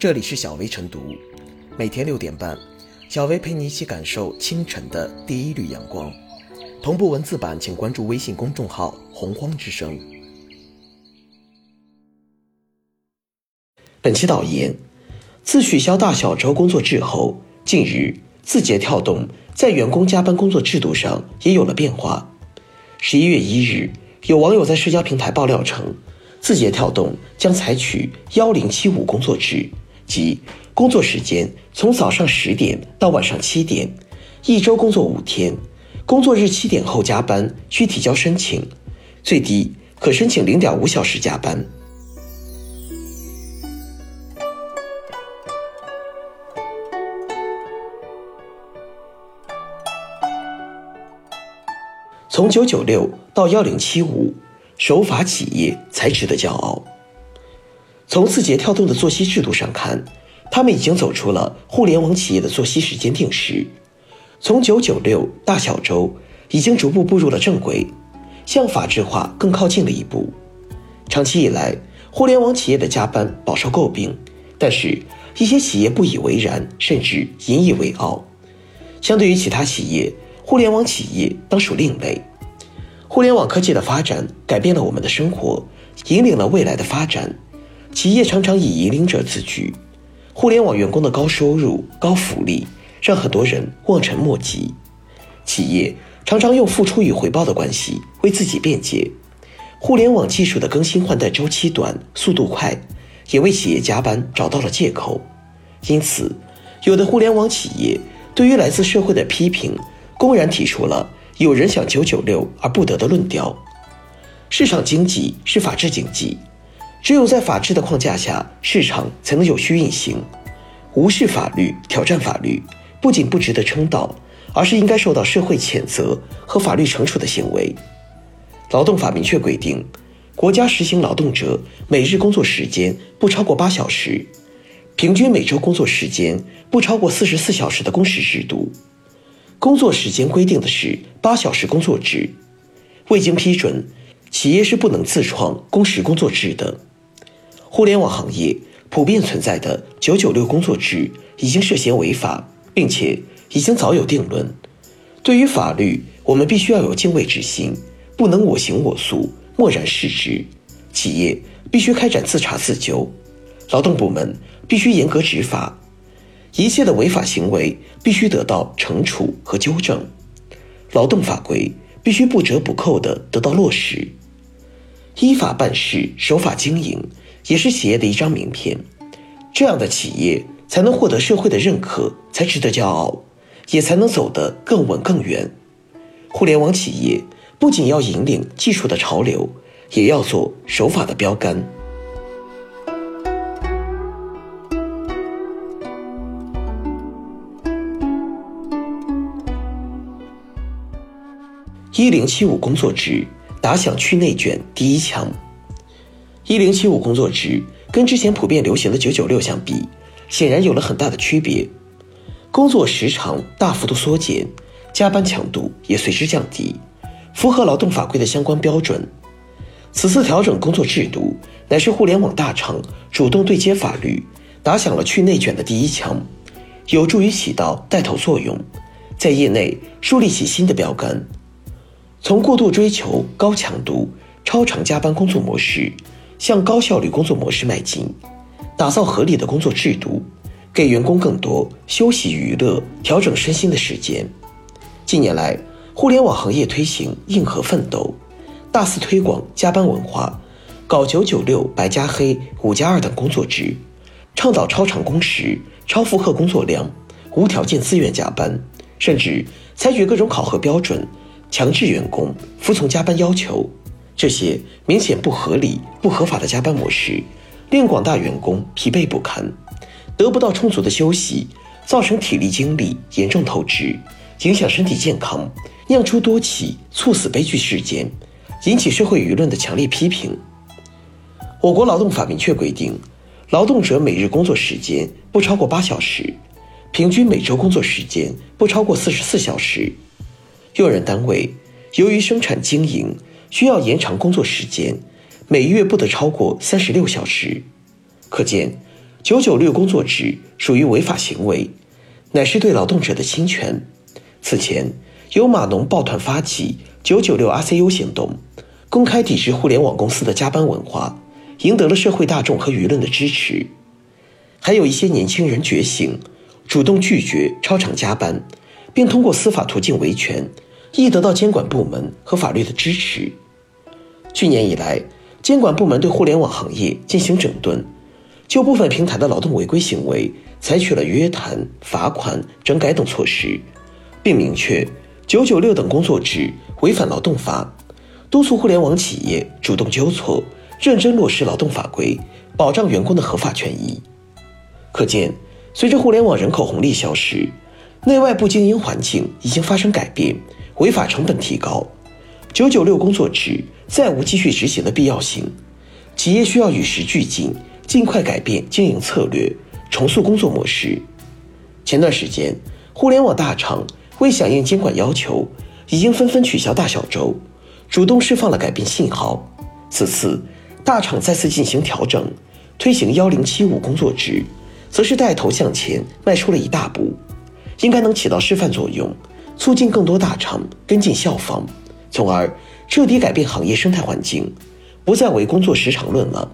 这里是小薇晨读，每天六点半，小薇陪你一起感受清晨的第一缕阳光。同步文字版，请关注微信公众号“洪荒之声”。本期导言：自取消大小周工作制后，近日字节跳动在员工加班工作制度上也有了变化。十一月一日，有网友在社交平台爆料称，字节跳动将采取幺零七五工作制。即工作时间从早上十点到晚上七点，一周工作五天，工作日七点后加班需提交申请，最低可申请零点五小时加班。从九九六到幺零七五，守法企业才值得骄傲。从字节跳动的作息制度上看，他们已经走出了互联网企业的作息时间定时，从九九六大小周已经逐步步入了正轨，向法制化更靠近了一步。长期以来，互联网企业的加班饱受诟病，但是一些企业不以为然，甚至引以为傲。相对于其他企业，互联网企业当属另类。互联网科技的发展改变了我们的生活，引领了未来的发展。企业常常以引领者自居，互联网员工的高收入、高福利让很多人望尘莫及。企业常常用付出与回报的关系为自己辩解。互联网技术的更新换代周期短、速度快，也为企业加班找到了借口。因此，有的互联网企业对于来自社会的批评，公然提出了“有人想九九六而不得”的论调。市场经济是法治经济。只有在法治的框架下，市场才能有序运行。无视法律、挑战法律，不仅不值得称道，而是应该受到社会谴责和法律惩处的行为。劳动法明确规定，国家实行劳动者每日工作时间不超过八小时，平均每周工作时间不超过四十四小时的工时制度。工作时间规定的是八小时工作制，未经批准，企业是不能自创工时工作制的。互联网行业普遍存在的“九九六”工作制已经涉嫌违法，并且已经早有定论。对于法律，我们必须要有敬畏之心，不能我行我素、漠然视之。企业必须开展自查自纠，劳动部门必须严格执法，一切的违法行为必须得到惩处和纠正，劳动法规必须不折不扣地得到落实，依法办事，守法经营。也是企业的一张名片，这样的企业才能获得社会的认可，才值得骄傲，也才能走得更稳更远。互联网企业不仅要引领技术的潮流，也要做守法的标杆。一零七五工作制打响去内卷第一枪。一零七五工作制跟之前普遍流行的九九六相比，显然有了很大的区别。工作时长大幅度缩减，加班强度也随之降低，符合劳动法规的相关标准。此次调整工作制度，乃是互联网大厂主动对接法律，打响了去内卷的第一枪，有助于起到带头作用，在业内树立起新的标杆。从过度追求高强度、超长加班工作模式。向高效率工作模式迈进，打造合理的工作制度，给员工更多休息、娱乐、调整身心的时间。近年来，互联网行业推行“硬核奋斗”，大肆推广加班文化，搞“九九六”“白加黑”“五加二”等工作制，倡导超长工时、超负荷工作量、无条件自愿加班，甚至采取各种考核标准，强制员工服从加班要求。这些明显不合理、不合法的加班模式，令广大员工疲惫不堪，得不到充足的休息，造成体力精力严重透支，影响身体健康，酿出多起猝死悲剧事件，引起社会舆论的强烈批评。我国劳动法明确规定，劳动者每日工作时间不超过八小时，平均每周工作时间不超过四十四小时。用人单位由于生产经营，需要延长工作时间，每月不得超过三十六小时。可见，九九六工作制属于违法行为，乃是对劳动者的侵权。此前，由码农抱团发起九九六 RCU 行动，公开抵制互联网公司的加班文化，赢得了社会大众和舆论的支持。还有一些年轻人觉醒，主动拒绝超长加班，并通过司法途径维权，亦得到监管部门和法律的支持。去年以来，监管部门对互联网行业进行整顿，就部分平台的劳动违规行为采取了约谈、罚款、整改等措施，并明确“九九六”等工作制违反劳动法，督促互联网企业主动纠错，认真落实劳动法规，保障员工的合法权益。可见，随着互联网人口红利消失，内外部经营环境已经发生改变，违法成本提高，九九六工作制再无继续执行的必要性。企业需要与时俱进，尽快改变经营策略，重塑工作模式。前段时间，互联网大厂为响应监管要求，已经纷纷取消大小周，主动释放了改变信号。此次，大厂再次进行调整，推行幺零七五工作制。则是带头向前迈出了一大步，应该能起到示范作用，促进更多大厂跟进效仿，从而彻底改变行业生态环境，不再为工作时长论了，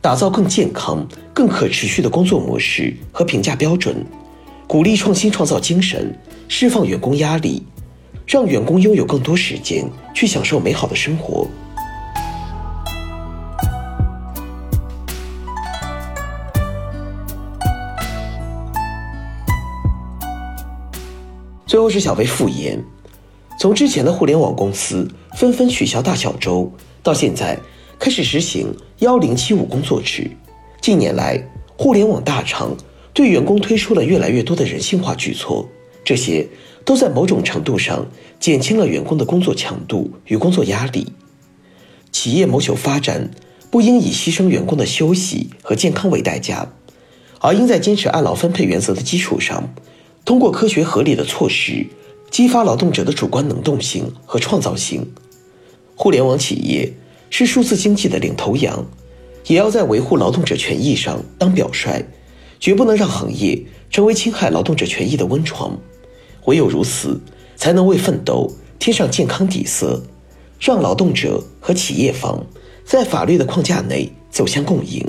打造更健康、更可持续的工作模式和评价标准，鼓励创新创造精神，释放员工压力，让员工拥有更多时间去享受美好的生活。最后是小薇复言，从之前的互联网公司纷纷取消大小周，到现在开始实行幺零七五工作制，近年来互联网大厂对员工推出了越来越多的人性化举措，这些都在某种程度上减轻了员工的工作强度与工作压力。企业谋求发展，不应以牺牲员工的休息和健康为代价，而应在坚持按劳分配原则的基础上。通过科学合理的措施，激发劳动者的主观能动性和创造性。互联网企业是数字经济的领头羊，也要在维护劳动者权益上当表率，绝不能让行业成为侵害劳动者权益的温床。唯有如此，才能为奋斗添上健康底色，让劳动者和企业方在法律的框架内走向共赢。